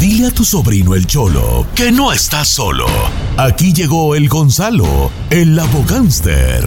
Dile a tu sobrino el Cholo que no está solo. Aquí llegó el Gonzalo, el abogánster.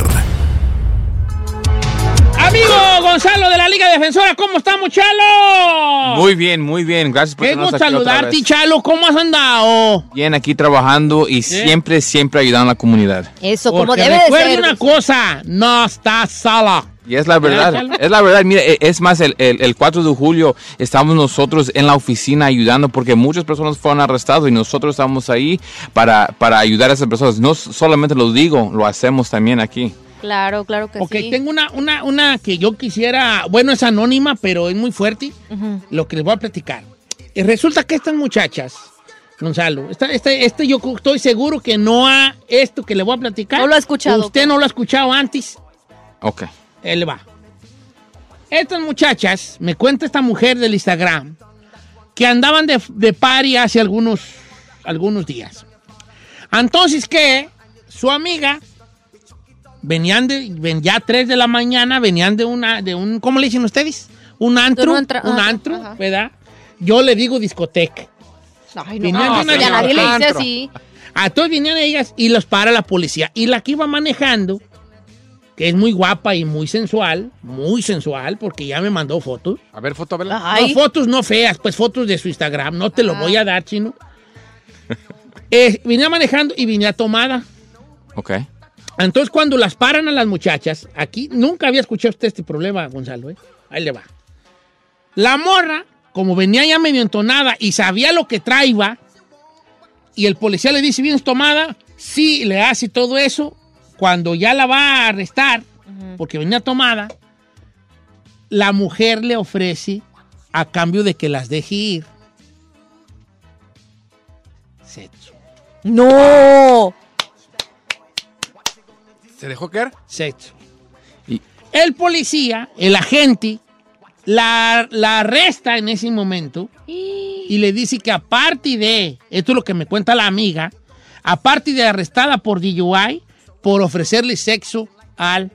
Amigo Gonzalo de la Liga Defensora, ¿cómo estamos, Chalo? Muy bien, muy bien. Gracias por Qué gusto saludarte. Chalo. ¿Cómo has andado? Bien, aquí trabajando y siempre, siempre ayudando a la comunidad. Eso, como Porque debe de recuerda ser. una cosa, no estás sola. Y es la verdad, es la verdad. Mire, e- es más, el, el, el 4 de julio estamos nosotros en la oficina ayudando porque muchas personas fueron arrestadas y nosotros estamos ahí para, para ayudar a esas personas. No solamente lo digo, lo hacemos también aquí. Claro, claro que Ok, sí. tengo una, una, una que yo quisiera, bueno, es anónima, pero es muy fuerte, lo que les voy a platicar. Y resulta que estas muchachas, Gonzalo, esta, este, este yo estoy seguro que no ha, esto que le voy a platicar. No lo ha escuchado. Usted no lo ha escuchado antes. Ok. Él va. Estas muchachas, me cuenta esta mujer del Instagram, que andaban de, de party hace algunos, algunos días. Entonces, que Su amiga, venían de, ven ya 3 de la mañana, venían de una, de un, ¿cómo le dicen ustedes? Un antro, un ah, antro, ajá. ¿verdad? Yo le digo discoteca. Ay, no, Venían de no, una ya nadie le dice así. A todos venían ellas y los para la policía. Y la que iba manejando, que es muy guapa y muy sensual, muy sensual, porque ya me mandó fotos. A ver, foto, ¿verdad? Ay. No, fotos no feas, pues fotos de su Instagram. No te lo Ah. voy a dar, chino. Eh, venía manejando y venía tomada. Ok. Entonces, cuando las paran a las muchachas, aquí nunca había escuchado usted este problema, Gonzalo, ¿eh? Ahí le va. La morra, como venía ya medio entonada y sabía lo que traía, y el policía le dice, ¿vienes tomada? Sí, le hace todo eso. Cuando ya la va a arrestar, porque venía tomada, la mujer le ofrece, a cambio de que las deje ir, sexo. ¡No! ¿Se dejó caer? sexo. Y- El policía, el agente, la, la arresta en ese momento y le dice que aparte de, esto es lo que me cuenta la amiga, aparte de arrestada por DUI, por ofrecerle sexo al...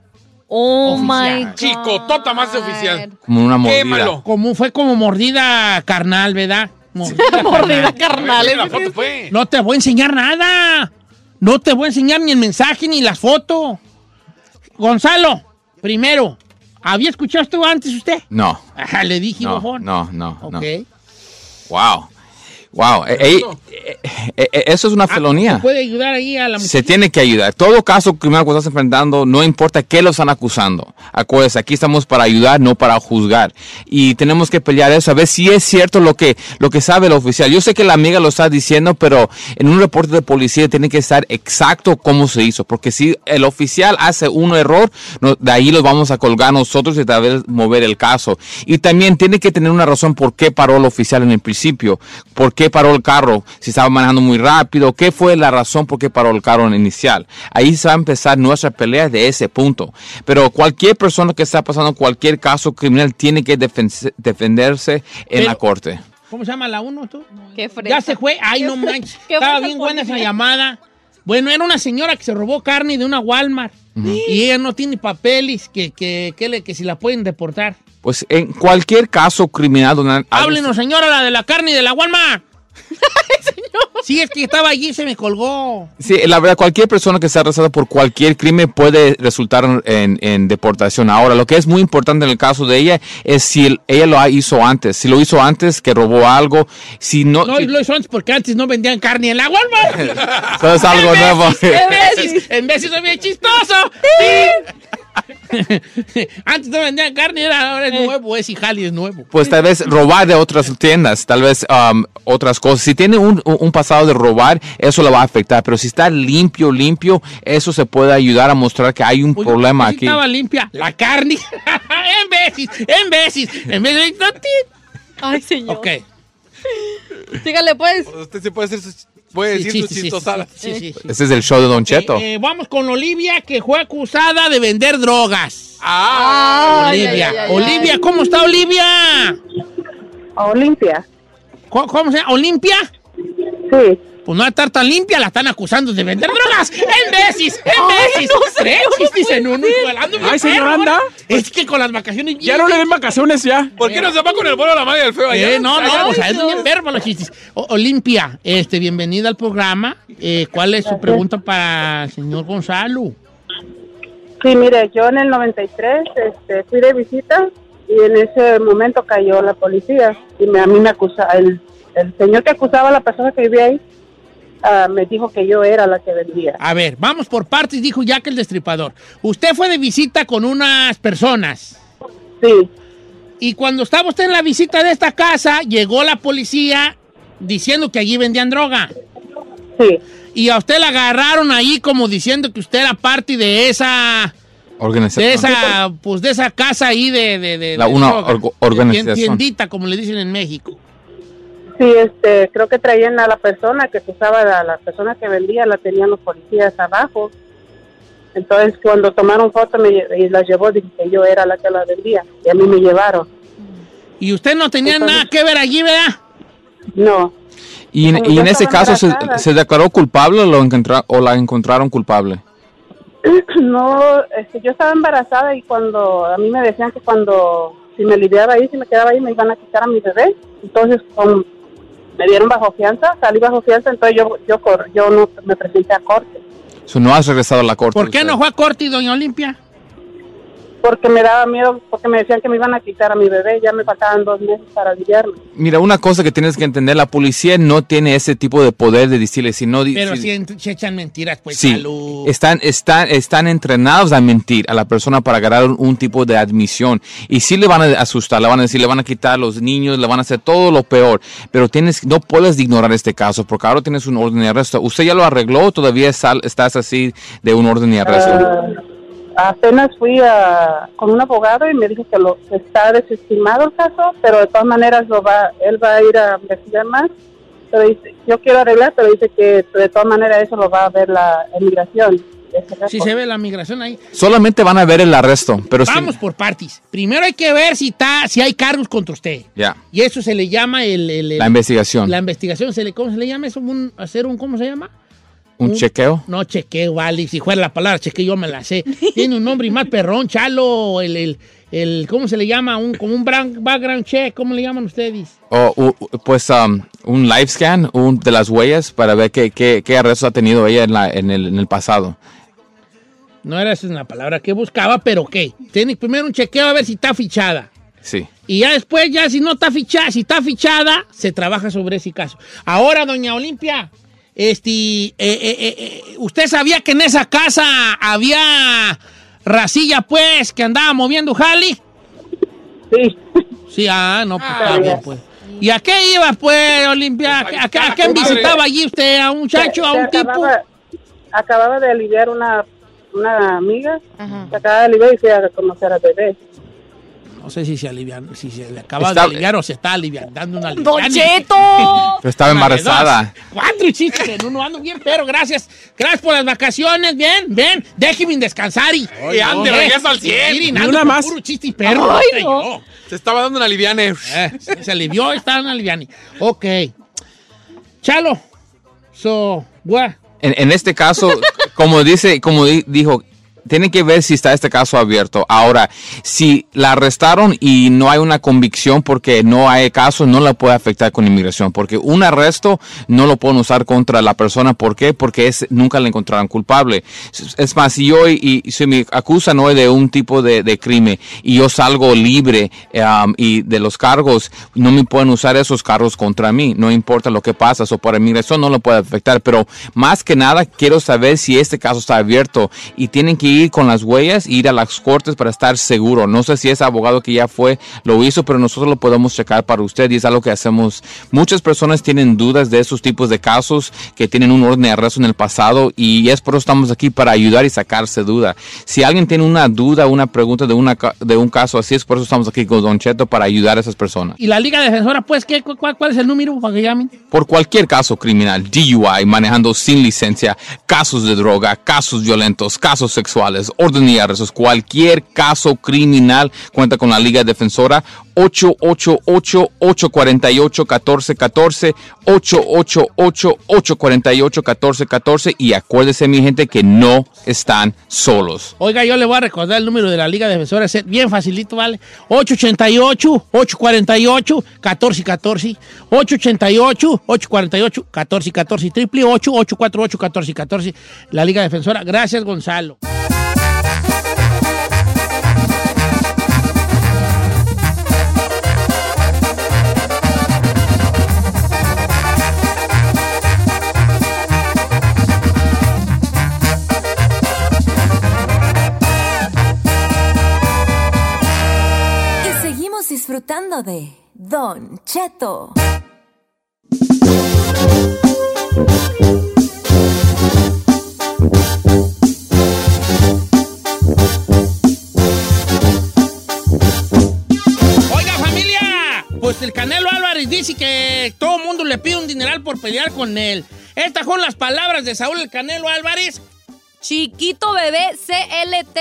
Oh Oficial. my God. Chico, tota más de oficial. Como una mordida. Quémalo. Como fue como mordida carnal, ¿verdad? Mordida Mordida carnal. carnal. la foto fue. No te voy a enseñar nada. No te voy a enseñar ni el mensaje ni las fotos. Gonzalo, primero, ¿había escuchado esto antes usted? No. Ajá, le dije, No, no, no, Ok. no. Wow. Wow. Eh, eh, eh, eso es una Ah, felonía. ¿se puede ayudar ahí a la Se tiene que ayudar. Todo caso criminal que estás enfrentando, no importa qué lo están acusando. Acuérdense, aquí estamos para ayudar, no para juzgar. Y tenemos que pelear eso, a ver si es cierto lo que, lo que sabe el oficial. Yo sé que la amiga lo está diciendo, pero en un reporte de policía tiene que estar exacto cómo se hizo. Porque si el oficial hace un error, no- de ahí lo vamos a colgar nosotros y tal vez mover el caso. Y también tiene que tener una razón por qué paró el oficial en el principio. ¿Por qué paró el carro? Si estaba manejando muy rápido. ¿Qué fue la razón por qué paró el carro en inicial? Ahí se va a empezar nuestra pelea de ese punto. Pero cualquier persona que está pasando cualquier caso criminal tiene que defen- defenderse en Pero- la corte. ¿Cómo se llama la uno tú? Qué. Ya se fue. Ay, no manches. Estaba bien buena esa llamada. Bueno, era una señora que se robó carne de una Walmart. Y ella no tiene papeles que, que, que, le- que si la pueden deportar. Pues en cualquier caso criminal donde... Háblenos, señora, la de la carne y de la Walmart. Sí, es que estaba allí y se me colgó. Sí, la verdad, cualquier persona que sea arrestada por cualquier crimen puede resultar en, en deportación. Ahora, lo que es muy importante en el caso de ella es si el- ella lo hizo antes. Si lo hizo antes, que robó algo. Si no, No, si- lo hizo antes porque antes no vendían carne en la Walmart. eso es algo En nuevo. veces, En veces, en veces soy bien chistoso. antes no vendían carne, era, ahora es nuevo, es Ijali, es nuevo. Pues tal vez robar de otras tiendas, tal vez um, otras cosas. Si tiene un, un pasado de robar, eso le va a afectar. Pero si está limpio, limpio, eso se puede ayudar a mostrar que hay un Oye, problema aquí. Estaba limpia la carne. en veces, en veces, en vez de... Ay, señor. Ok. Sígale, pues. Usted sí puede, decir sus- puede Sí, decir sí, sus sí, sí, chistosadas. sí, sí, sí. Ese es el show de Don Cheto. Eh, eh, vamos con Olivia, que fue acusada de vender drogas. Ah, Ay, Olivia, ay, ay, ay, Olivia, ay. ¿cómo está Olivia? Olimpia. ¿Cómo, cómo se llama? ¿Olimpia? Sí. Pues no va a estar tan limpia, la están acusando de vender drogas. ¡En veces! ¡En veces! ¡Tres! Dicen uno, ando bien Ay, señor, anda. Es que con las vacaciones... Ya no le den vacaciones ya. ¿Por qué no se va con el vuelo a la madre del feo allá? No, no, Allá. pues es bien perro los chistes. O- Olimpia, este, bienvenida al programa. Eh, ¿Cuál es su pregunta para el señor Gonzalo? Sí, mire, yo en el 93 este, fui de visita y en ese momento cayó la policía y me, a mí me acusa, el, el señor que acusaba a la persona que vivía ahí ah, me dijo que yo era la que vendía. A ver, vamos por partes, dijo Jack el Destripador. Usted fue de visita con unas personas. Sí, Y cuando estaba usted en la visita de esta casa, llegó la policía diciendo que allí vendían droga. sí, Y a usted la agarraron ahí como diciendo que usted era parte de esa, Organización. de esa, pues de esa casa ahí de, de, de- La- de una organización. Tiendita, como le dicen en México. Sí, este, creo que traían a la persona que acusaba, a la persona que vendía, la tenían los policías abajo. Entonces, cuando tomaron foto me, y la llevó, dije que yo era la que la vendía y a mí me llevaron. Y usted no tenía Entonces- nada que ver allí, ¿verdad? No, Y en, y ese caso, se, declaró culpable o, lo encontra- o la encontraron culpable? No, este, yo estaba embarazada y cuando a mí me decían que cuando si me lidiaba ahí, si me quedaba ahí, me iban a quitar a mi bebé. Entonces, con- me dieron bajo fianza, salí bajo fianza, entonces yo yo yo no me presenté a corte So, no has regresado a la corte. ¿Por qué usted. no fue a corte, doña Olimpia? Porque me daba miedo, porque me decían que me iban a quitar a mi bebé, ya me faltaban dos meses para lidiarme. Mira, una cosa que tienes que entender, la policía no tiene ese tipo de poder de decirle si no... Pero si- si echan mentiras, pues Sí, salud. están, están, están entrenados a mentir a la persona para agarrar un, un tipo de admisión. Y sí le van a asustar, le van a decir, le van a quitar a los niños, le van a hacer todo lo peor. Pero tienes, no puedes ignorar este caso porque ahora tienes un orden de arresto. ¿Usted ya lo arregló o todavía sal- estás así de un orden de arresto? Ah, apenas fui a, con un abogado y me dijo que lo que está desestimado el caso, pero de todas maneras lo va, él va a ir a investigar más. Pero dice, yo quiero arreglar, pero dice que de todas maneras eso lo va a ver la emigración. ese Si se ve la migración ahí. Solamente van a ver el arresto, pero sí- Vamos por partes. Primero hay que ver si está, si hay cargos contra usted. Ya, Y eso se le llama el, el- el- la investigación. la investigación. Se le, ¿Cómo se le llama? Un, hacer un, ¿cómo se llama? ¿Un chequeo? No, chequeo, vale. Si fuera la palabra chequeo, yo me la sé. Tiene un nombre y más perrón, chalo. El, el, el- ¿cómo se le llama? Un, como un background check. ¿Cómo le llaman ustedes? O, u- u- pues um, un live scan un, de las huellas para ver qué, qué, qué arrestos ha tenido ella en, la, en, el, en el pasado. No era esa la palabra que buscaba, pero ¿qué? Tiene primero un chequeo a ver si está fichada. Sí. Y ya después, ya si no está fichada, si está fichada, se trabaja sobre ese caso. Ahora, doña Olimpia, este, eh, eh, eh, ¿usted sabía que en esa casa había racilla, pues, que andaba moviendo Jali? Sí, Sí, ah, no, pues Ah, está bien, pues. ¿Y a qué iba, pues, Olimpia? ¿A, qué- a a quién visitaba allí usted? ¿A un muchacho, a Se- un se tipo? acababa, acababa de aliviar una, una amiga, Ajá. se acaba de aliviar y fui a conocer al bebé. No sé si se alivian, si se le acaba Está- de aliviar o se está aliviando, dando una ¡Don. Cheto! Estaba Una embarazada. dos. Cuatro chistes en uno, ando bien, pero gracias. Gracias por las vacaciones, bien, ven, déjeme descansar y... Y ande, regresa al 100. miren, Ni ando una más. Puro chiste y perro. Ay, no. Se estaba dando una liviane. Eh, se se alivió, está en aliviani. Ok. Chalo. So, what? En, en este caso, como dice, como di- dijo, tienen que ver si está este caso abierto. Ahora, si la arrestaron y no hay una convicción porque no hay caso, no la puede afectar con inmigración, porque un arresto no lo pueden usar contra la persona. ¿Por qué? Porque es, nunca le encontraron culpable. Es- más, si yo y, si me acusan hoy de un tipo de, crimen y yo salgo libre y de los cargos, no me pueden usar esos cargos contra mí. No importa lo que pasa, o para inmigración no lo puede afectar. Pero más que nada, quiero saber si este caso está abierto y tienen que ir con las huellas e ir a las cortes para estar seguro. No sé si ese abogado que ya fue lo hizo, pero nosotros lo podemos checar para usted y es algo que hacemos. Muchas personas tienen dudas de esos tipos de casos que tienen un orden de arresto en el pasado y es por eso estamos aquí para ayudar y sacarse duda. Si alguien tiene una duda, una pregunta de, una, de un caso así, es por eso estamos aquí con Don Cheto para ayudar a esas personas. Y la Liga Defensora, pues, ¿qué, cu- cuál, cuál es el número para que llamen? Por cualquier caso criminal, DUI, manejando sin licencia, casos de droga, casos violentos, casos sexuales, orden y arrestos, cualquier caso criminal cuenta con la Liga Defensora 888-848-1414, 888-848-1414 y acuérdese mi gente que no están solos. Oiga, yo le voy a recordar el número de la Liga Defensora, es bien facilito, ¿vale? 888-848-1414, 888-848-1414, triple 848-1414, la Liga Defensora. Gracias, Gonzalo. Disfrutando de Don Cheto. Oiga, familia, pues el Canelo Álvarez dice que todo el mundo le pide un dineral por pelear con él. Estas son las palabras de Saúl el Canelo Álvarez. Chiquito bebé CLT.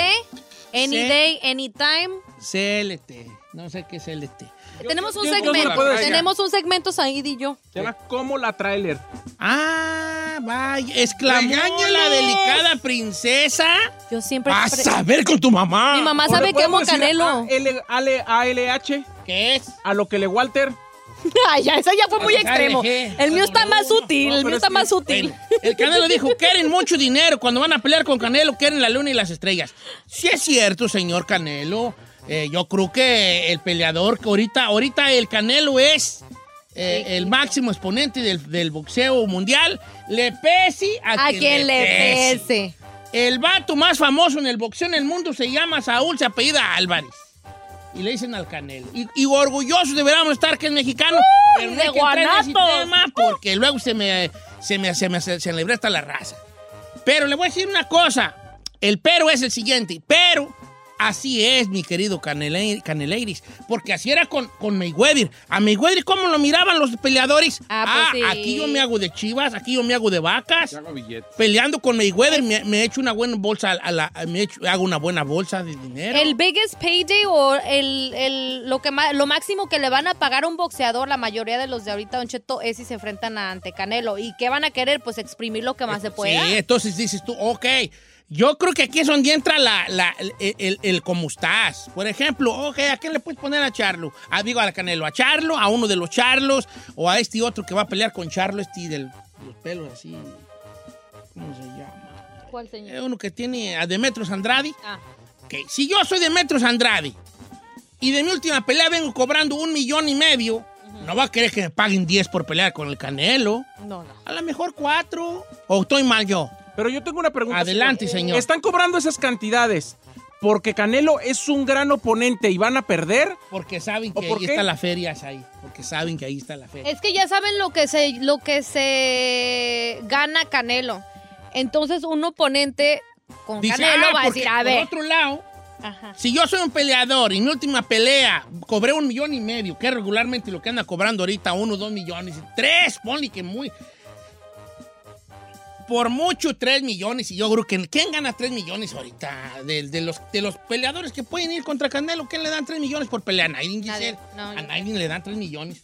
Any C- day, anytime. CLT. No sé qué es CLT. tenemos un yo- yo no segmento. tenemos un segmento Said y yo. Se llama como la trailer. Ah, vaya, exclamó la delicada princesa. Yo siempre. Vas a ver con tu mamá. Mi mamá sabe que amo a Canelo. AL, AL, ALH, ¿Qué es? a lo que le Walter. Ay, ya, eso ya fue muy extremo. ALG. El mío está más útil. No, el mío es está que- más útil. Bueno, el Canelo dijo, quieren mucho dinero. Cuando van a pelear con Canelo, quieren la luna y las estrellas. Sí es cierto, señor Canelo. Eh, yo creo que el peleador que ahorita, ahorita el Canelo es eh, el máximo exponente del, del boxeo mundial. Le pese a, A quien le pese. El vato más famoso en el boxeo en el mundo se llama Saúl, se apellida Álvarez. Y le dicen al Canelo. Y, y orgullosos deberíamos estar que es mexicano. pero no de hay que entrar en ese guanatos. tema porque luego se me, se me, se me, se me hasta la raza. Pero le voy a decir una cosa. El pero es el siguiente. Pero así es, mi querido Canele- Caneleiris. Porque así era con, con Mayweather. A Mayweather, ¿cómo lo miraban los peleadores? Ah, pues sí. aquí yo me hago de chivas, aquí yo me hago de vacas. Peleando con Mayweather me, me echo una buena bolsa, a la, me echo- hago una buena bolsa de dinero. El biggest payday o el, el- lo, que lo máximo que le van a pagar a un boxeador, la mayoría de los de ahorita, Don Cheto, es si se enfrentan ante Canelo. ¿Y qué van a querer? Pues exprimir lo que más se pueda. Sí, entonces dices tú, ok, yo creo que aquí es donde entra la, la- el, el- el cómo estás. Por ejemplo, ok, ¿a quién le puedes poner a Charlo? Ah, digo, a Canelo, a Charlo, a uno de los Charlos, o a este otro que va a pelear con Charlo, este del los pelos así, ¿cómo se llama? ¿Cuál Eh, señor? uno que tiene a Demetrios Andrade. Ah. Ok, si yo soy Demetrios Andrade y de mi última pelea vengo cobrando un millón y medio, no va a querer que me paguen 10 por pelear con el Canelo. No, no. A lo mejor cuatro. ¿O estoy mal yo? Pero yo tengo una pregunta. Adelante, señor. Están cobrando esas cantidades porque Canelo es un gran oponente y van a perder. Porque saben ¿O que por ahí qué? está la feria, ahí. Porque saben que ahí está la feria. Es que ya saben lo que se, lo que se gana Canelo. Entonces un oponente con Dice, Canelo ah, va a decir, a por ver. otro lado, Ajá. si yo soy un peleador y en mi última pelea cobré un millón y medio, que es regularmente lo que anda cobrando ahorita, uno, dos millones, tres, ponle que muy... Por mucho, tres millones. Y yo creo que... ¿Quién gana tres millones ahorita? De, de los, de los peleadores que pueden ir contra Canelo, ¿quién le dan tres millones por pelea? A nadie, Nadie. Giselle. No, a le dan tres millones.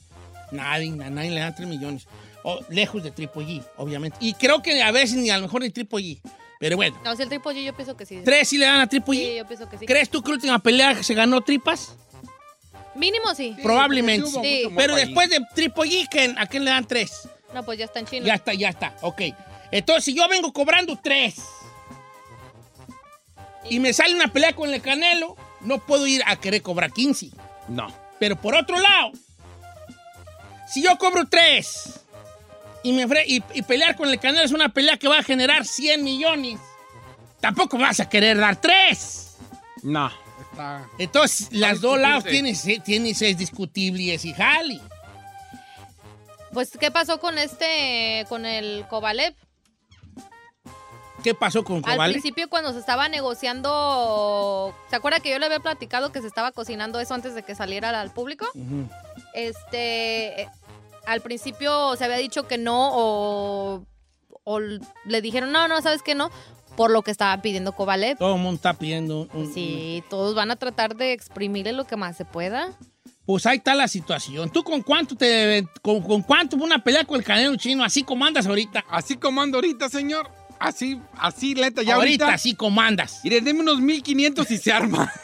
Nadie, a nadie le dan tres millones. O, lejos de Triple G, obviamente. Y creo que a veces ni a lo mejor ni Triple G. Pero bueno, No, si el Triple G yo pienso que sí. tres sí le dan a Triple Sí, G. yo pienso que sí. ¿Crees tú que la última pelea se ganó tripas? Mínimo sí. Probablemente. sí Sí. Pero después de Triple G, ¿quién- ¿a quién le dan tres? No, pues ya está en China. Ya está, ya está. Ok. Entonces, si yo vengo cobrando tres y me sale una pelea con el Canelo, no puedo ir a querer cobrar 15. No. Pero por otro lado, si yo cobro tres y, me y, y pelear con el Canelo es una pelea que va a generar 100 millones, tampoco vas a querer dar tres. No. Está... Entonces, las dos lados tienen, tienen, es discutible y es jali. Pues, ¿qué pasó con este, con el Kovalev? ¿Qué pasó con Al Kovalev? principio cuando se estaba negociando, ¿se acuerda que yo le había platicado que se estaba cocinando eso antes de que saliera al público? Este, eh, al principio se había dicho que no o, o le dijeron, no, no, ¿sabes qué no? Por lo que estaba pidiendo Kovalev. Todo el mundo está pidiendo. un- sí, todos van a tratar de exprimirle lo que más se pueda. Pues ahí está la situación. ¿Tú con cuánto te con, con cuánto una pelea con el canelo chino así como andas ahorita? Así como ando ahorita, señor. Así, así, lenta, ya ahorita, ahorita. así como andas. Y deme unos 1500 y se arma.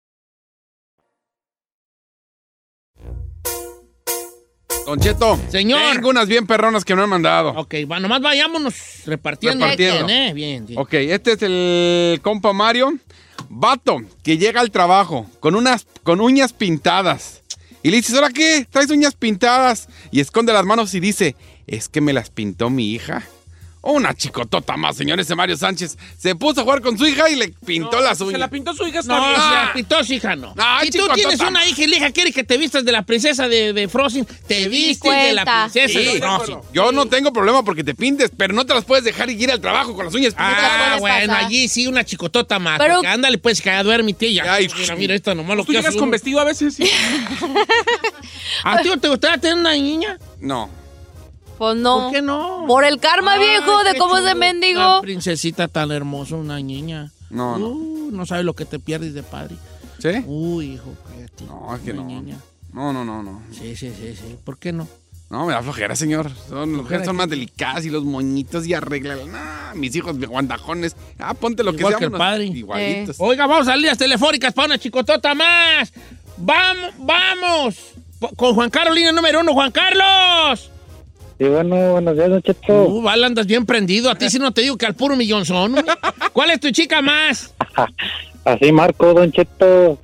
Don Cheto. Señor. Tengo unas bien perronas que me han mandado. Ok, va, nomás vayámonos repartiendo. Repartiendo. Bien, ¿eh? Bien, bien. Ok, este es el compa Mario. Vato, que llega al trabajo con unas con uñas pintadas. Y le dices, ¿ahora qué? ¿Traes uñas pintadas? Y esconde las manos y dice, es que me las pintó mi hija. Una chicotota más, señor. Ese Mario Sánchez se puso a jugar con su hija y le pintó las Se uñas. la pintó su hija, está No, bien. se la pintó su hija, no. Ay, si tú tienes una hija y la hija quiere que te vistas de la princesa de, de Frozen, te vistes de la princesa Sí, de Frozen. Yo no tengo problema porque te pintes, pero no te las puedes dejar ir al trabajo con las uñas pintadas. Ah, bueno, pasar. allí sí, una chicotota más. Pero- porque ándale, pues, que ya duérmete y ya. Ay, mira, mira, esto nomás lo ¿Tú que llegas hace con vestido a veces? Sí. ¿A ti no te gustaría tener una niña? No. Pues no. ¿Por qué no? Por el karma, Ay, viejo, de cómo se chulo. mendigo. Una princesita tan hermosa, una niña. No, no. Uh, no sabes lo que te pierdes de padre. ¿Sí? Uy, hijo, cállate. No, es que Una no. niña. No, no, no, no. Sí, sí, sí, sí. ¿Por qué no? No, me da flojera, señor. Son, las mujeres son más delicadas y los moñitos y arreglan. Nah, mis hijos de guandajones. Ah, ponte lo Igual que que sea. el unos padre. Igualitos. Oiga, vamos a líneas telefónicas para una chicotota más. Vamos, vamos. Con Juan Carlos, línea número uno. Juan Carlos. Sí, bueno, buenos días, Don Cheto. Uh, vale, andas bien prendido. A ti sí no te digo que al puro millón son. hombre. ¿Cuál es tu chica más? Así marco, Don Cheto.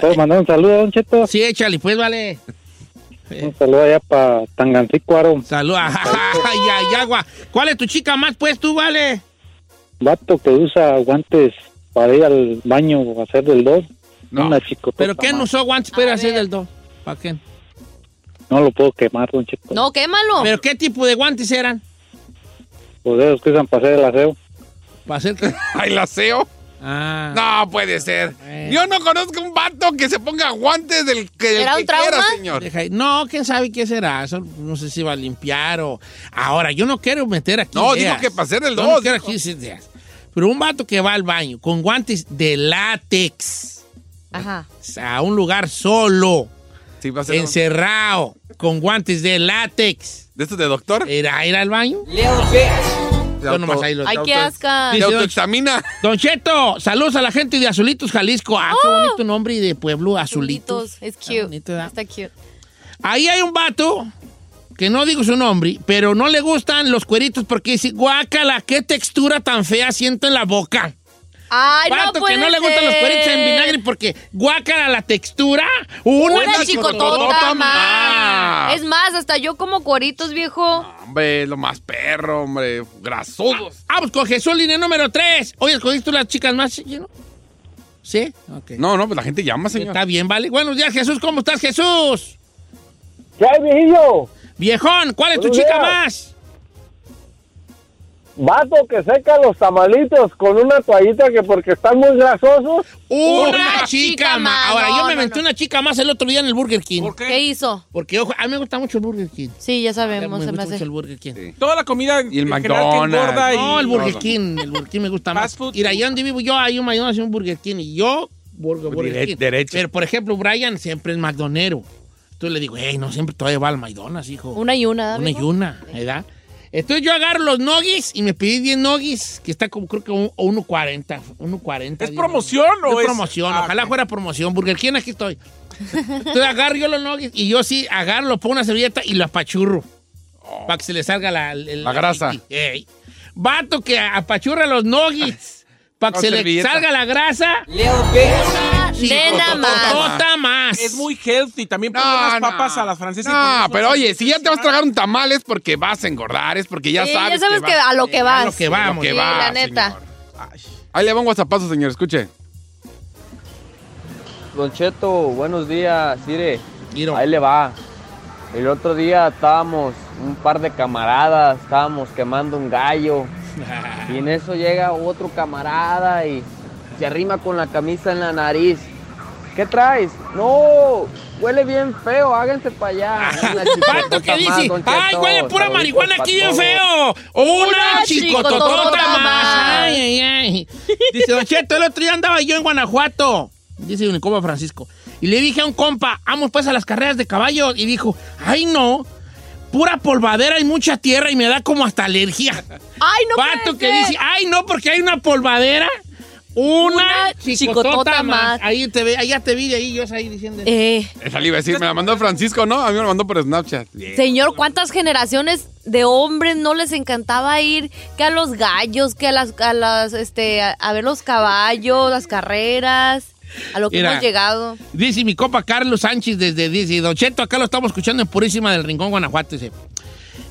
¿Puedo mandar un saludo, Don Cheto? Sí, échale, pues, vale. Un saludo allá para Tangancícuaro. Salud. Ay, ay, agua. ¿Cuál es tu chica más, pues, tú, vale? Vato que usa guantes para ir al baño a hacer del dos. No. Una chicotota ¿Pero qué no usó guantes para A hacer del do? ¿Para qué? No lo puedo quemar, Don Cheto. No, quémalo. ¿Pero qué tipo de guantes eran? Pues de esos que usan para hacer el aseo. ¿Para hacer qué? ¿Ay, la aseo? Ah. No puede ser. Yo no conozco un vato que se ponga guantes del que, del ¿Era que un trauma? quiera, señor. Deja. No, quién sabe qué será. Eso no sé si va a limpiar o. Ahora, yo no quiero meter aquí. No, ideas. dijo que para hacer el dos, No quiero dijo. aquí ideas. Pero un vato que va al baño con guantes de látex Ajá. a un lugar solo, Sí, va a ser un- encerrado, con guantes de látex. ¿De estos de doctor? ¿Era ir al baño? Yo nomás ahí lo- Ay, qué asca. Se Dice, don- autoexamina. Don Cheto, saludos a la gente de Azulitos, Jalisco. Ah, qué bonito nombre y de pueblo, Azulitos. Es Está cute. bonito, ¿verdad? Está cute. Ahí hay un vato que no digo su nombre, pero no le gustan los cueritos porque dice, guácala, qué textura tan fea siento en la boca. Ay, vato no que puede no le gustan los cueritos en vinagre porque guácala la textura. Una, Una chicotota más. Es más, hasta yo como cueritos, viejo. Hombre, lo más perro, hombre. Grasudos. Vamos con Jesús, línea número 3. Oye, ¿escogiste las chicas más? ¿sí, no? ¿Sí? Ok. No, no, pues la gente llama, señor. Está bien, vale. Buenos días, Jesús. ¿Cómo estás, Jesús? ¿Qué hay, viejillo? Viejón, ¿cuál es tu Buenos chica días. más? Vato que seca los tamalitos con una toallita que porque están muy grasosos. Una, Una chica, más. Ahora, No, yo me no, metí no. una chica más el otro día en el Burger King. ¿Por qué? ¿Qué hizo? Porque, ojo, a mí me gusta mucho el Burger King. Sí, ya Me sabemos, se me gusta hace. mucho el Burger King. Sí. Toda la comida Y el McDonald's. engorda y- No, el Burger todo. King. El Burger King me gusta más. Fast food. Mira, allá donde vivo yo hay un McDonald's y un Burger King. Y yo, Burger, Burger Dire- King. derecho. Pero, por ejemplo, Brian siempre es McDonero. Entonces le digo, hey, no siempre todavía va al McDonald's, hijo. Una y una, Una y una, ¿verdad? Entonces yo agarro los noggies y me pedí 10 noggies, que está como creo que un- 1.40. 1.40. ¿Es promoción o Es es- promoción, Ah, ojalá fuera promoción. Burger King, aquí estoy. Entonces agarro yo los noggies y yo sí agarro, lo pongo una servilleta y lo apachurro. Para que se le salga la, el- La grasa. Ey. Vato que apachurra los noggies. Para que se le servilleta. salga la grasa. Nena más. Tota más. Es muy healthy. También No, unas no. papas a las francesas. y No, pero oye, si ya te vas a tragar un tamal es porque vas a engordar, es porque ya Sí, sabes. ya sabes que, va- a lo que a vas. lo que vamos. que Sí, va, la neta. señor. Ahí le va un whatsappazo, señor, escuche. Don Cheto, buenos días. Mire, Miro. ahí le va. El otro día estábamos un par de camaradas, estábamos quemando un gallo. Y en eso llega otro camarada y se arrima con la camisa en la nariz. ¿Qué traes? No, huele bien feo, háganse para allá. Vato chicotota que dice, ay, huele pura marihuana aquí bien todos". feo. Una Una chicototota más. más. Ay, ay, ay. Dice, Don Cheto, el otro día andaba yo en Guanajuato. Dice mi compa Francisco. Y le dije a un compa, vamos pues a las carreras de caballos. Y dijo, ay no, pura polvadera y mucha tierra y me da como hasta alergia. Ay, no puede que dice, ay no, porque hay una polvadera. Una, Una chicotota, chicotota más. más. Ahí te ve, allá te vi de ahí, yo ahí diciendo. Eh, Esa le iba a decir, me la mandó Francisco, ¿no? A mí me la mandó por Snapchat. Señor, ¿cuántas generaciones de hombres no les encantaba ir que a los gallos, que a las, a las, este, a, a ver los caballos, las carreras, a lo que Mira. hemos llegado? Dice mi compa Carlos Sánchez desde dice, Don Cheto, acá lo estamos escuchando en Purísima del Rincón, Guanajuato. Dice,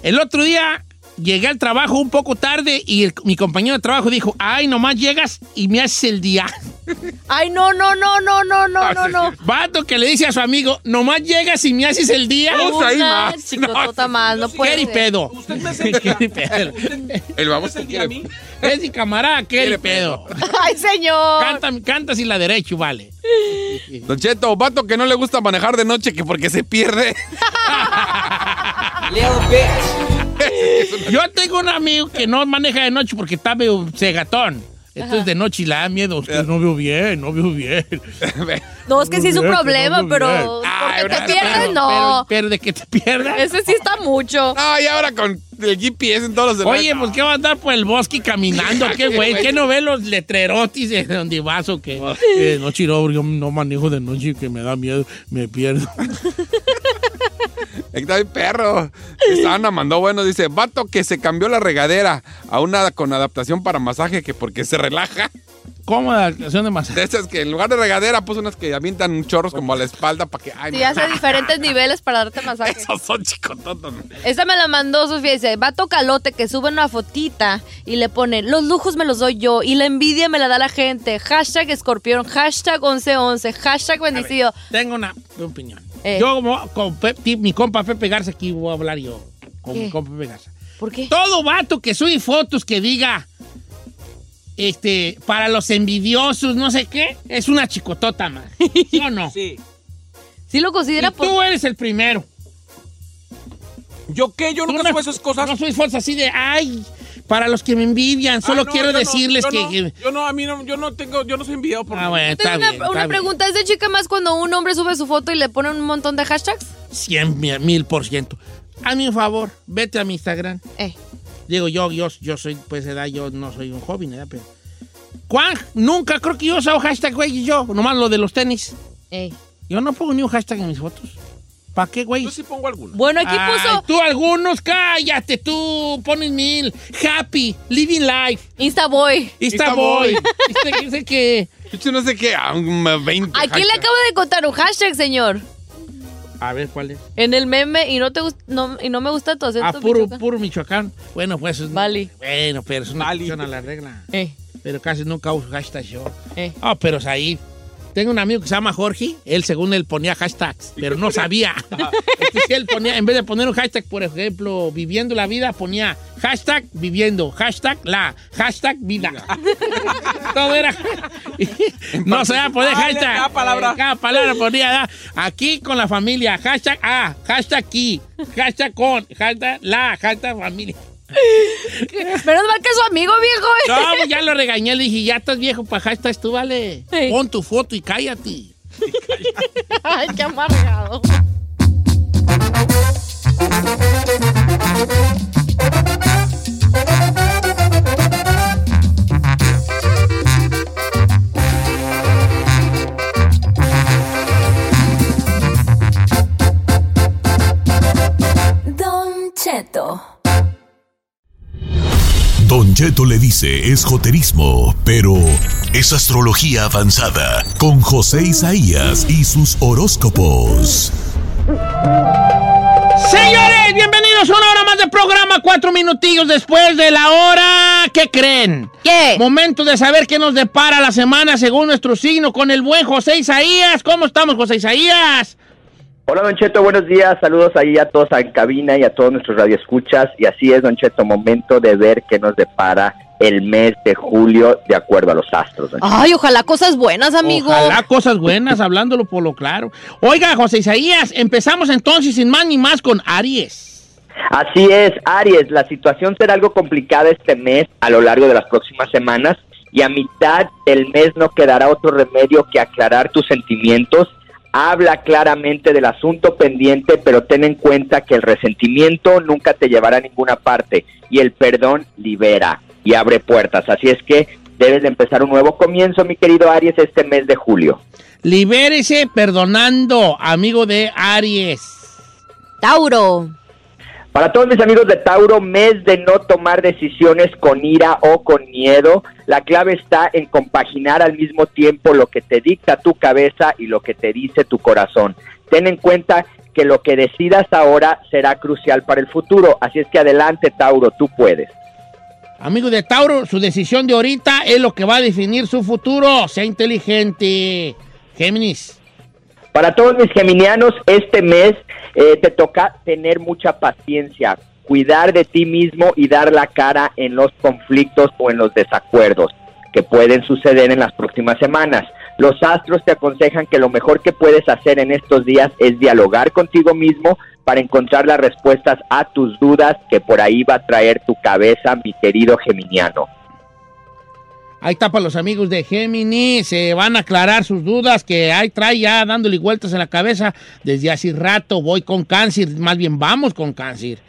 el otro día llegué al trabajo un poco tarde y el- mi compañero de trabajo dijo, ay, nomás llegas y me haces el día. Ay, no, no, no, no, no, no, no, no. Vato que le dice a su amigo, nomás llegas y me haces el día. Una chicotota más, no puede Qué ser. pedo. Qué pedo. El vamos a quiere. Es mi camarada, qué pedo. Ay, señor. Canta, canta sin la derecha, vale. Don Cheto, vato que no le gusta manejar de noche que porque se pierde. Yo tengo un amigo que no maneja de noche porque está medio cegatón. Entonces de noche le da miedo. Que no veo bien, no veo bien. No, es que sí es un Bien, problema, no pero bien. porque te Pero- pierdes, no. Pero, pero de que te pierdas. Ese sí está mucho. No, y ahora con el GPS en todos los demás. Oye, pues ¿qué va a andar por el bosque caminando? ¿Qué güey? ¿Qué no ve los letrerotis de donde vas o qué? Eh, no, chiro, yo no manejo de noche que me da miedo, me pierdo. Está bien perro. Esta Ana mandó bueno, dice, vato que se cambió la regadera a una con adaptación para masaje que porque se relaja. ¿Cómo adaptación de masaje? De esas que en lugar de regadera puso unas que avientan chorros como a la espalda para que... Ay, Sí, hace diferentes niveles para darte masaje. Esos son chicototos. Esta me la mandó Sofía. Dice, vato calote que sube una fotita y le pone, los lujos me los doy yo y la envidia me la da la gente. Hashtag escorpión, hashtag 1111, hashtag bendecido. Tengo una opinión. Eh. Yo, como, con mi compa Pepe Garza, aquí voy a hablar yo. Con ¿Qué? mi compa Pepe Garza. ¿Por qué? Todo vato que sube fotos que diga, este, para los envidiosos, no sé qué, es una chicotota más. ¿Sí o no? Sí. Sí lo considera Y tú eres el primero. ¿Yo qué? Yo nunca subo esas cosas. No subes fotos así de, ay, para los que me envidian, solo Ah, no, quiero yo no, decirles yo que... no, Yo no, a mí no, yo no tengo, yo no soy enviado por... Ah, bueno, está una, bien. una bien. pregunta, ¿es de chica más cuando un hombre sube su foto y le pone un montón de hashtags? Cien mil, por ciento. Hazme un favor, vete a mi Instagram. Eh. Digo, yo, yo, yo soy, pues, edad, yo no soy un joven, ¿verdad? Pero. ¿Cuán? Nunca creo que yo usado hashtag, güey, y yo. Nomás lo de los tenis. Ey. Yo no pongo ni un hashtag en mis fotos. ¿Para qué, güey? Yo sí pongo algunos. Bueno, aquí Ay, puso Tú algunos, cállate, tú pones mil. Happy, living life. Instaboy. Instaboy. No sé qué. Yo no sé qué, ah, un 20. Aquí le acabo de contar un hashtag, señor. A ver, ¿cuál es? En el meme y no te gust- no, y no me gusta tu acento. Ah, puro, Michoacán. puro Michoacán. Bueno, pues es. Vale. Bueno, pero es una a la regla. Eh, Pero casi nunca uso hashtag yo. eh. Ah, pero es ahí. Tengo un amigo que se llama Jorge. Él, según él, ponía hashtags, pero no sabía. Este, sí, él ponía, en vez de poner un hashtag, por ejemplo, viviendo la vida, ponía hashtag viviendo, hashtag la, hashtag vida. Todo era. no se va a poner Ah, hashtag. cada palabra. Cada palabra ponía ah, aquí con la familia, hashtag A, hashtag aquí, hashtag con, hashtag la, hashtag familia. Menos mal que es su amigo, viejo. eh. No, pues ya lo regañé, le dije, ya estás viejo para hashtags, tú vale. Sí. Pon tu foto y cállate. Ay, qué amargado. Cheto le dice esjoterismo, pero es astrología avanzada con José Isaías y sus horóscopos. Señores, bienvenidos a una hora más de programa, cuatro minutillos después de la hora. ¿Qué creen? ¿Qué? Momento de saber qué nos depara la semana según nuestro signo con el buen José Isaías. ¿Cómo estamos, José Isaías? Hola, Don Cheto, buenos días. Saludos ahí a todos en cabina y a todos nuestros radioescuchas. Y así es, Don Cheto, momento de ver qué nos depara el mes de julio de acuerdo a los astros. Don Cheto. Ay, ojalá cosas buenas, amigo. Ojalá cosas buenas, hablándolo por lo claro. Oiga, José Isaías, empezamos entonces sin más ni más con Aries. Así es, Aries, la situación será algo complicada este mes a lo largo de las próximas semanas y a mitad del mes no quedará otro remedio que aclarar tus sentimientos. Habla claramente del asunto pendiente, pero ten en cuenta que el resentimiento nunca te llevará a ninguna parte y el perdón libera y abre puertas. Así es que debes de empezar un nuevo comienzo, mi querido Aries, este mes de julio. Libérese perdonando, amigo de Aries. Tauro. Para todos mis amigos de Tauro, mes de no tomar decisiones con ira o con miedo. La clave está en compaginar al mismo tiempo lo que te dicta tu cabeza y lo que te dice tu corazón. Ten en cuenta que lo que decidas ahora será crucial para el futuro. Así es que adelante, Tauro, tú puedes. Amigo de Tauro, su decisión de ahorita es lo que va a definir su futuro. Sea inteligente. Géminis. Para todos mis geminianos, este mes eh, te toca tener mucha paciencia, cuidar de ti mismo y dar la cara en los conflictos o en los desacuerdos que pueden suceder en las próximas semanas. Los astros te aconsejan que lo mejor que puedes hacer en estos días es dialogar contigo mismo para encontrar las respuestas a tus dudas que por ahí va a traer tu cabeza, mi querido geminiano. Ahí está para los amigos de Géminis, se van a aclarar sus dudas que ahí trae ya dándole vueltas en la cabeza desde hace rato. Voy con cáncer, más bien vamos con cáncer.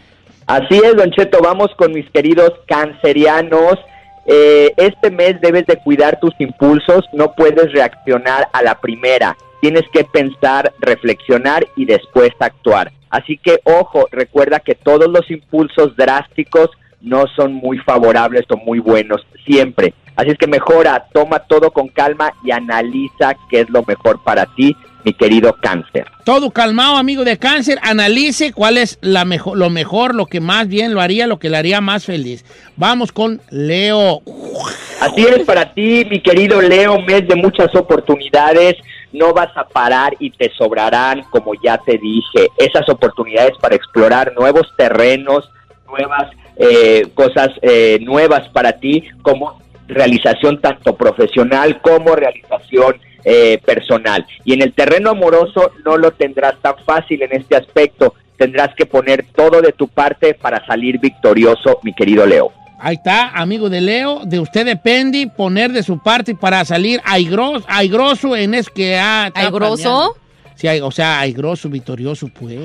Así es, Don Cheto, vamos con mis queridos cancerianos. Eh, este mes debes de cuidar tus impulsos, no puedes reaccionar a la primera. Tienes que pensar, reflexionar y después actuar. Así que ojo, recuerda que todos los impulsos drásticos no son muy favorables o muy buenos siempre. Así es que mejora, toma todo con calma y analiza qué es lo mejor para ti, mi querido cáncer. Todo calmado, amigo de cáncer, analice cuál es la mejor, lo mejor, lo que más bien lo haría, lo que le haría más feliz. Vamos con Leo. Así es para ti, mi querido Leo, mes de muchas oportunidades. No vas a parar y te sobrarán, como ya te dije, esas oportunidades para explorar nuevos terrenos, nuevas eh, cosas eh, nuevas para ti, como realización tanto profesional como realización eh, personal. Y en el terreno amoroso no lo tendrás tan fácil en este aspecto. Tendrás que poner todo de tu parte para salir victorioso, mi querido Leo. Ahí está, amigo de Leo, de usted depende poner de su parte para salir aigroso, aigroso en es que ha... ¿Aigroso? Sí, hay- o sea, aigroso, victorioso, pues.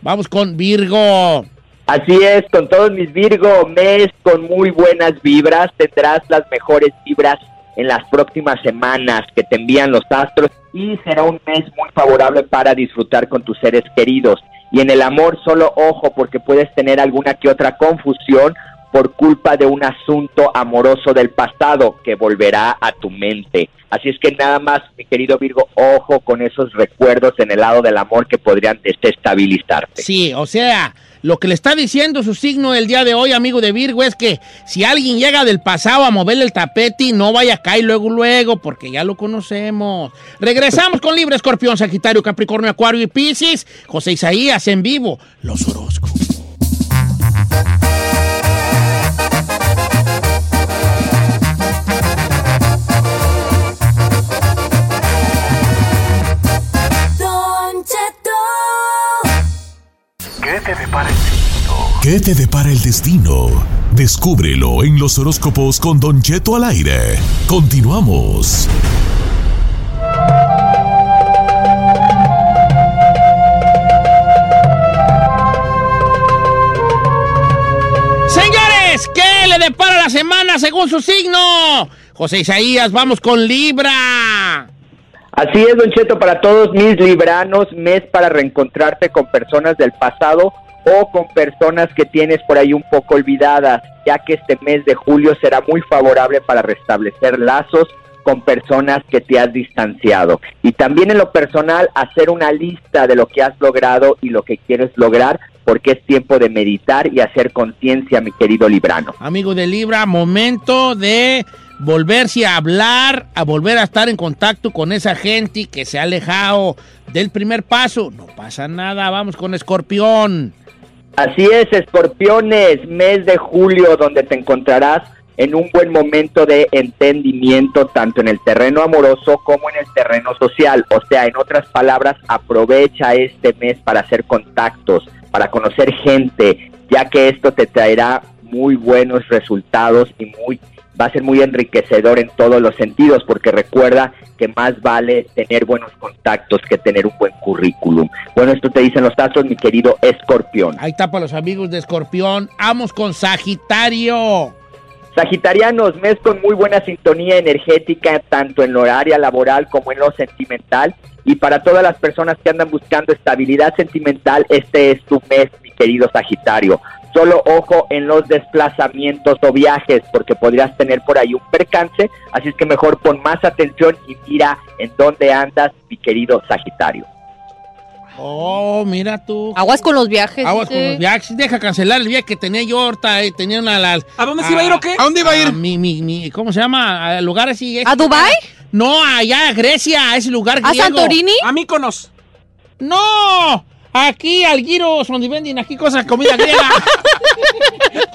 Vamos con Virgo. Así es, con todos mis Virgo, mes con muy buenas vibras, tendrás las mejores vibras en las próximas semanas que te envían los astros y será un mes muy favorable para disfrutar con tus seres queridos. Y en el amor solo ojo porque puedes tener alguna que otra confusión por culpa de un asunto amoroso del pasado que volverá a tu mente. Así es que nada más, mi querido Virgo, ojo con esos recuerdos en el lado del amor que podrían desestabilizarte. Sí, o sea, lo que le está diciendo su signo el día de hoy, amigo de Virgo, es que si alguien llega del pasado a moverle el tapete, no vaya a caer luego, luego, porque ya lo conocemos. Regresamos con Libre Escorpión, Sagitario, Capricornio, Acuario y Piscis. José Isaías en vivo, los horóscopos. ¿Qué te depara el destino? Descúbrelo en los horóscopos con Don Cheto al aire. Continuamos. Señores, ¿qué le depara la semana según su signo? José Isaías, vamos con Libra. Así es, Don Cheto, para todos mis libranos, mes para reencontrarte con personas del pasado o con personas que tienes por ahí un poco olvidadas, ya que este mes de julio será muy favorable para restablecer lazos con personas que te has distanciado. Y también en lo personal, hacer una lista de lo que has logrado y lo que quieres lograr, porque es tiempo de meditar y hacer conciencia, mi querido librano. Amigo de Libra, momento de volverse a hablar, a volver a estar en contacto con esa gente que se ha alejado del primer paso. No pasa nada, vamos con Escorpión. Así es, escorpiones, mes de julio donde te encontrarás en un buen momento de entendimiento tanto en el terreno amoroso como en el terreno social. O sea, en otras palabras, aprovecha este mes para hacer contactos, para conocer gente, ya que esto te traerá muy buenos resultados y muy va a ser muy enriquecedor en todos los sentidos, porque recuerda que más vale tener buenos contactos que tener un buen currículum. Bueno, esto te dicen los astros, mi querido escorpión. Ahí está para los amigos de Escorpión. Vamos con Sagitario. Sagitarianos, mes con muy buena sintonía energética, tanto en lo área laboral como en lo sentimental. Y para todas las personas que andan buscando estabilidad sentimental, este es tu mes, mi querido Sagitario. Solo ojo en los desplazamientos o viajes, porque podrías tener por ahí un percance. Así es que mejor pon más atención y mira en dónde andas, mi querido Sagitario. Oh, mira tú. Aguas con los viajes. Aguas con los viajes. Deja cancelar el viaje que tenía yo ahorita. eh, tenía una... la- ¿A dónde se iba a ir o qué? ¿A dónde iba a ir? mi, mi, mi- ¿Cómo se llama? A lugares así. ¿A Dubái? No, allá a Grecia, a ese lugar ¿A griego. Santorini? A Míconos. No, aquí al Giros, donde venden aquí cosas, comida griega.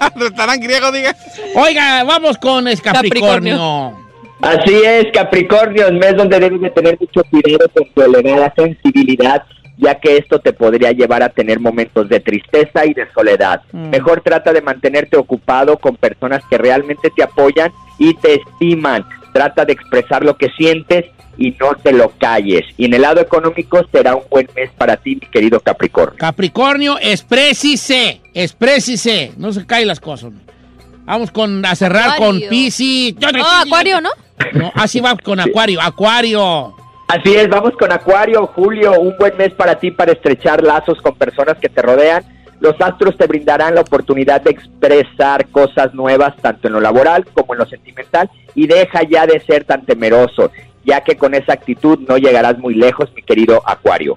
Restaurante griego, diga. Oiga, vamos con es Capricornio. Así es, Capricornio, un mes donde debes de tener mucho cuidado con tu elevada sensibilidad, ya que esto te podría llevar a tener momentos de tristeza y de soledad. Mm. Mejor trata de mantenerte ocupado con personas que realmente te apoyan y te estiman. Trata de expresar lo que sientes y no te lo calles. Y en el lado económico será un buen mes para ti, mi querido Capricornio. Capricornio, exprésise, exprésise. No se caen las cosas. Vamos con, a cerrar Acuario. con no- No, Acuario, ¿no? No, así va con Acuario. Acuario. Así es, vamos con Acuario, Julio, un buen mes para ti para estrechar lazos con personas que te rodean. Los astros te brindarán la oportunidad de expresar cosas nuevas tanto en lo laboral como en lo sentimental y deja ya de ser tan temeroso, ya que con esa actitud no llegarás muy lejos, mi querido Acuario.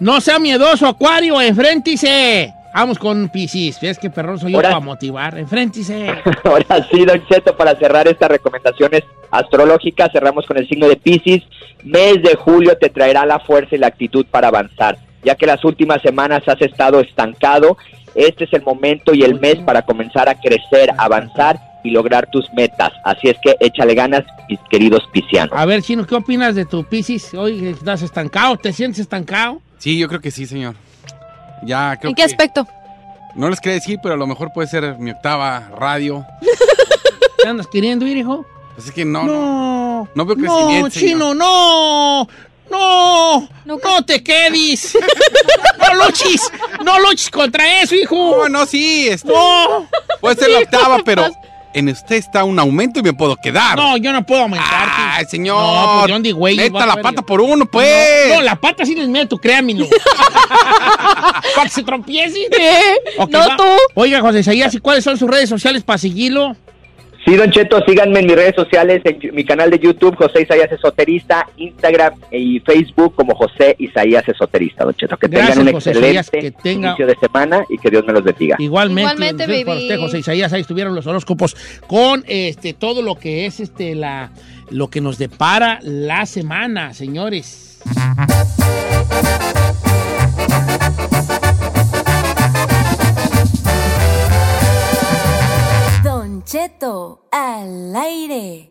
No sea miedoso, Acuario, enfréntise. Vamos con Piscis. ¿Ves que perrón soy yo Ahora- para motivar? Enfréntise. Ahora sí, Don Cheto, para cerrar estas recomendaciones astrológicas, cerramos con el signo de Pisces. Mes de julio te traerá la fuerza y la actitud para avanzar, ya que las últimas semanas has estado estancado. Este es el momento y el mes para comenzar a crecer, avanzar y lograr tus metas. Así es que échale ganas, mis queridos piscianos. A ver, Chino, ¿qué opinas de tu Piscis? Hoy estás estancado, ¿te sientes estancado? Sí, yo creo que sí, señor. Ya creo ¿En qué que- aspecto? No les quería decir, pero a lo mejor puede ser mi octava radio. ¿Qué andas queriendo ir, hijo? Pues es que no, no, No, no veo no, crecimiento. señor. Chino, no, no, no, te quedes. no luches, no luches contra eso, hijo. No, no, sí. este, No, Puede ser la octava, pero en usted está un aumento y me puedo quedar. no, yo no puedo aumentar. Ay, señor. No, pues, John D. Güey, Meta la pata por uno, pues. No, no, la pata sí les meto, créanmelo. Para que se tropiece. Ok, No va. tú. Oiga, José Isaías, ¿y cuáles son sus redes sociales para seguirlo? Sí, Don Cheto, síganme en mis redes sociales, en mi canal de YouTube, José Isaías Esoterista, Instagram y Facebook como José Isaías Esoterista, Don Cheto. Que Gracias, tengan un José excelente Isaías, que tenga- inicio de semana y que Dios me los bendiga. Igualmente, Igualmente, entonces, para baby. usted, José Isaías, ahí estuvieron los horóscopos con este todo lo que es este la lo que nos depara la semana, señores. Cheto al aire.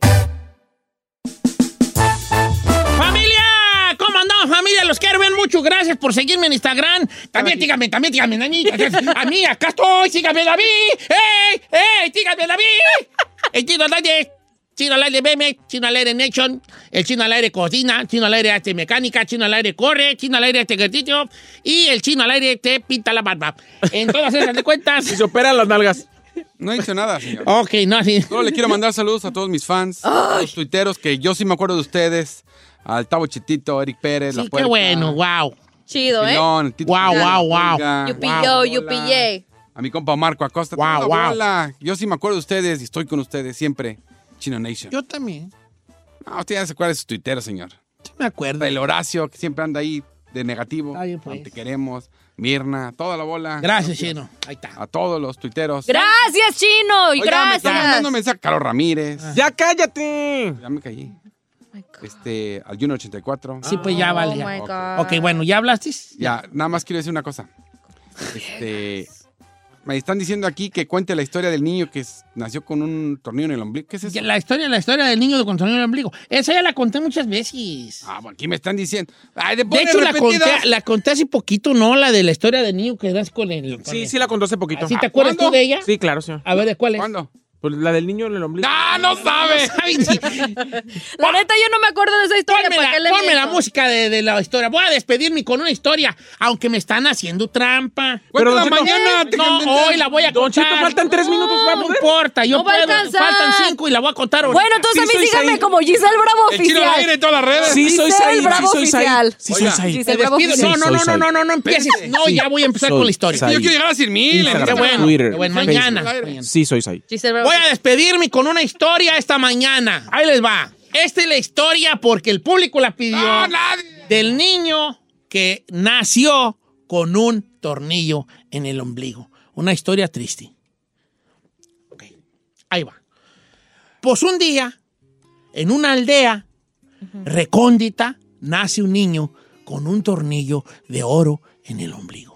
¡Familia! ¿Cómo andamos, familia? Los quiero ver mucho. Gracias por seguirme en Instagram. También dígame, también dígame a mí. A mí, acá estoy. Sígame, David. ¡Ey! ¡Ey! ¡Dígame, David! El chino al aire. Chino al aire meme, chino al aire nation, el chino al aire cocina, chino al aire hace mecánica, chino al aire corre, chino al aire hace ejercicio y el chino al aire te pinta la barba. En todas esas de cuentas. Y se operan las nalgas. No he dicho nada, señor. Ok, no, sí. Solo le quiero mandar saludos a todos mis fans, a los tuiteros, que yo sí me acuerdo de ustedes. Al Tavo Chitito, Eric Pérez, La Sí, qué bueno, wow. Chido, ¿eh? Pilón, el Tito Wow, wow, wow. Pulga, Yupi wow, yo, ye. A mi compa Marco Acosta. Wow, wow. bola. Yo sí me acuerdo de ustedes y estoy con ustedes siempre. Chino Nation. Yo también. No, usted ya se acuerda de sus tuiteros, señor. Sí me acuerdo. El Horacio, que siempre anda ahí de negativo. Está bien, pues. No te queremos. Mirna, toda la bola. Gracias, chino. Ahí está. A todos los tuiteros. Gracias, Chino. Y Oiga, me está mandando gracias. mensaje Carlos Ramírez. ¡Ya cállate! Ya me caí. Este, al Juno 84. Sí, pues ya Oh, vale. my Ok. God. Ok, bueno, ¿ya hablaste? Ya, nada más quiero decir una cosa. Este, me están diciendo aquí que cuente la historia del niño que es- nació con un tornillo en el ombligo. ¿Qué es eso? La historia, la historia del niño de control el ombligo. Esa ya la conté muchas veces. Ah, bueno, aquí me están diciendo. Ay, de, De hecho, la conté, la conté hace poquito, ¿no? La de la historia del niño que nace con el... con Sí, el- sí la contó hace poquito. ¿Sí te acuerdas ¿Cuándo? tú de ella? Sí, claro, señor. A ver, ¿de cuál es? ¿Cuándo? Pues la del niño en el ombligo. ¡Ah, no sabe! ¿Saben? Sí. La neta, yo no me acuerdo de esa historia. Ponme, ¿para la, qué le ponme la música de, de la historia. Voy a despedirme con una historia, aunque me están haciendo trampa. Pero Don Cheto- mañana. te- No, hoy la voy a Don contar. Cheto, faltan tres minutos, ¿va a No importa, yo No va a puedo. Faltan cinco y la voy a contar ahorita. Bueno, entonces Sí, a mí soy síganme Said. como Giselle Bravo El chino al Oficial. aire en todas las redes. Sí, soy Giselle Said. Sí, Bravo soy Said. Oficial. Sí, soy. Said. Te despido. Oficial. No, no, Sí, no, soy no, no, Said. no, no empieces. No, Sí, ya voy a empezar soy con la historia. Said. Yo quiero llegar a 100 mil. Qué bueno. Mañana. Sí, soy Said. Giselle Bravo Voy a despedirme con una historia esta mañana. Ahí les va. Esta es la historia porque el público la pidió. No, nadie. Del niño que nació con un tornillo en el ombligo. Una historia triste. Ok, ahí va. Pues un día, en una aldea recóndita, nace un niño con un tornillo de oro en el ombligo.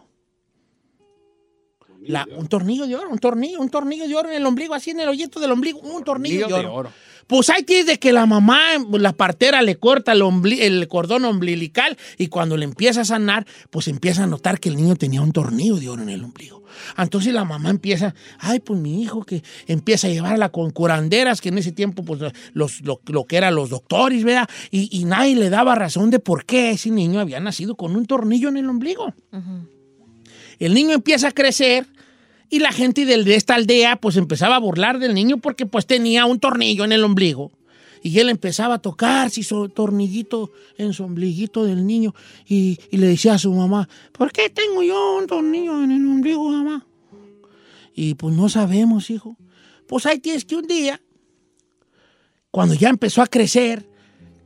La- un tornillo de oro, un tornillo, un tornillo de oro en el ombligo, así en el hoyito del ombligo, un tornillo de oro. Pues ahí tienes de que la mamá, la partera, le corta el, ombli- el cordón umbilical y cuando le empieza a sanar, pues empieza a notar que el niño tenía un tornillo de oro en el ombligo. Entonces la mamá empieza, ay, pues mi hijo que empieza a llevarla con curanderas, que en ese tiempo, pues los, lo, lo que eran los doctores, ¿verdad? Y, y nadie le daba razón de por qué ese niño había nacido con un tornillo en el ombligo. El niño empieza a crecer y la gente de esta aldea pues empezaba a burlar del niño porque pues tenía un tornillo en el ombligo. Y él empezaba a tocar su tornillito en su ombliguito del niño y, y le decía a su mamá, ¿por qué tengo yo un tornillo en el ombligo, mamá? Y pues no sabemos, hijo. Pues ahí tienes que un día, cuando ya empezó a crecer,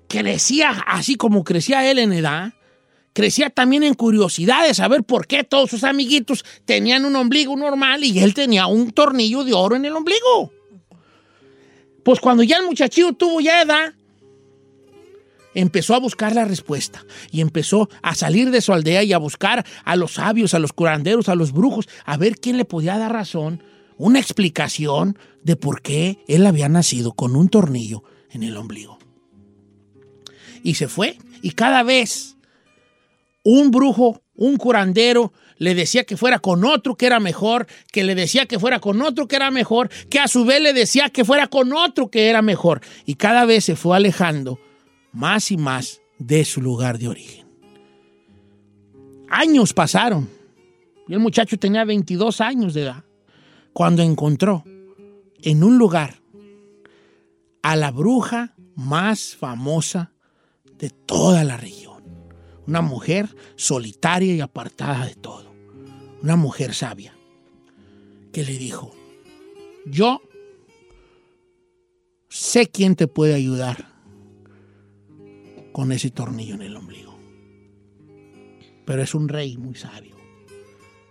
crecía así como crecía él en edad, crecía también en curiosidad de saber por qué todos sus amiguitos tenían un ombligo normal y él tenía un tornillo de oro en el ombligo. Pues cuando ya el muchachillo tuvo ya edad, empezó a buscar la respuesta y empezó a salir de su aldea y a buscar a los sabios, a los curanderos, a los brujos, a ver quién le podía dar razón, una explicación de por qué él había nacido con un tornillo en el ombligo. Y se fue y cada vez un brujo, un curandero, le decía que fuera con otro que era mejor, que le decía que fuera con otro que era mejor, que a su vez le decía que fuera con otro que era mejor. Y cada vez se fue alejando más y más de su lugar de origen. Años pasaron. Y el muchacho tenía 22 años de edad cuando encontró en un lugar a la bruja más famosa de toda la región. Una mujer solitaria y apartada de todo. Una mujer sabia que le dijo, yo sé quién te puede ayudar con ese tornillo en el ombligo. Pero es un rey muy sabio.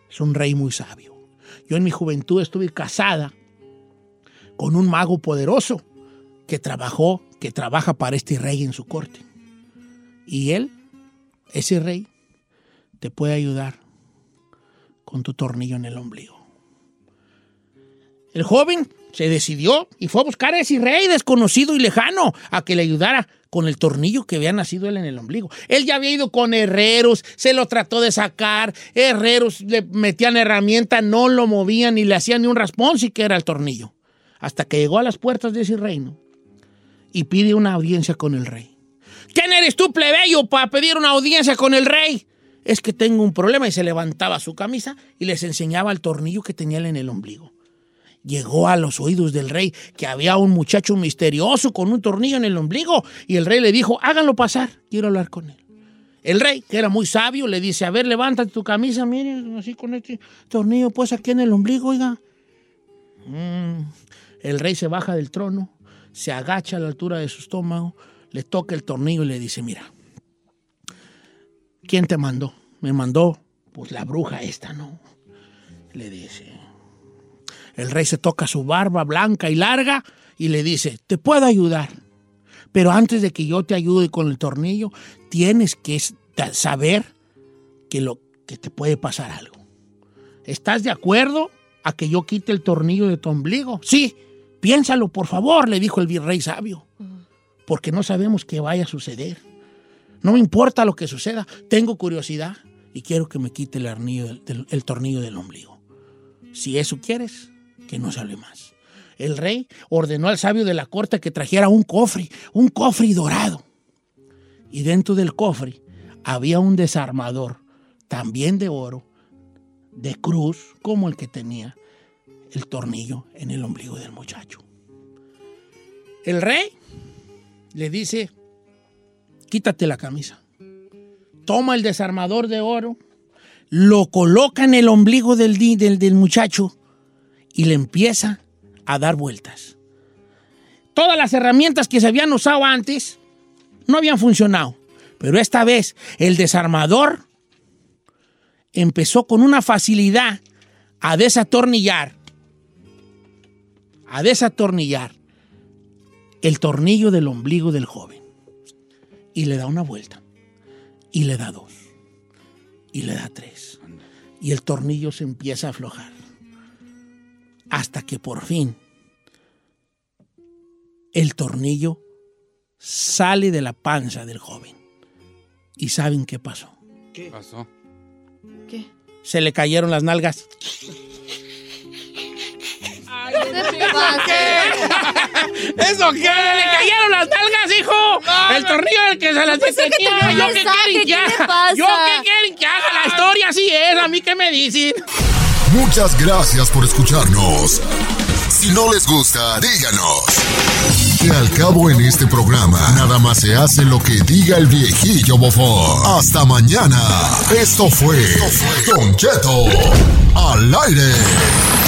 Es un rey muy sabio. Yo en mi juventud estuve casada con un mago poderoso que trabajó, que trabaja para este rey en su corte. Y él, ese rey, te puede ayudar con tu tornillo en el ombligo. El joven se decidió y fue a buscar a ese rey desconocido y lejano a que le ayudara con el tornillo que había nacido él en el ombligo. Él ya había ido con herreros, se lo trató de sacar, herreros le metían herramienta, no lo movían ni le hacían ni un raspón si que era el tornillo. Hasta que llegó a las puertas de ese reino y pide una audiencia con el rey. ¿Quién eres tú, plebeyo, para pedir una audiencia con el rey? Es que tengo un problema y se levantaba su camisa y les enseñaba el tornillo que tenía en el ombligo llegó a los oídos del rey que había un muchacho misterioso con un tornillo en el ombligo y el rey le dijo, háganlo pasar, quiero hablar con él. El rey, que era muy sabio, le dice, a ver, levántate tu camisa, mire, así con este tornillo, pues aquí en el ombligo, oiga. Mm. El rey se baja del trono, se agacha a la altura de su estómago, le toca el tornillo y le dice, mira, ¿quién te mandó? Me mandó, pues la bruja esta, ¿no? Le dice, el rey se toca su barba blanca y larga y le dice, te puedo ayudar, pero antes de que yo te ayude con el tornillo, tienes que saber que, lo, que te puede pasar algo. ¿Estás de acuerdo a que yo quite el tornillo de tu ombligo? Sí, piénsalo, por favor, le dijo el virrey sabio, porque no sabemos qué vaya a suceder. No me importa lo que suceda, tengo curiosidad y quiero que me quite el, tornillo del ombligo. Si eso quieres, que no se hable más. El rey ordenó al sabio de la corte que trajera un cofre, un cofre dorado. Y dentro del cofre había un desarmador, también de oro, de cruz, como el que tenía el tornillo en el ombligo del muchacho. El rey le dice, quítate la camisa. Toma el desarmador de oro, lo coloca en el ombligo del, del, del muchacho y le empieza a dar vueltas. Todas las herramientas que se habían usado antes no habían funcionado, pero esta vez el desarmador empezó con una facilidad a desatornillar, a desatornillar el tornillo del ombligo del joven. Y le da una vuelta, y le da dos, y le da tres. Y el tornillo se empieza a aflojar. Hasta que por fin el tornillo sale de la panza del joven. ¿Y saben qué pasó? ¿Qué pasó? ¿Qué? Se le cayeron las nalgas. ¿Eso qué? ¡Le cayeron las nalgas, hijo! el tornillo del que se las pensé que tenía. tenía ¿Yo qué quieren que ¿qué haga? ¿Yo qué quieren que haga? La historia así es. ¿A mí qué me dicen? Muchas gracias por escucharnos. Si no les gusta, díganos. Que al cabo en este programa, nada más se hace lo que diga el viejillo bofón. Hasta mañana. Esto fue Don Cheto al aire.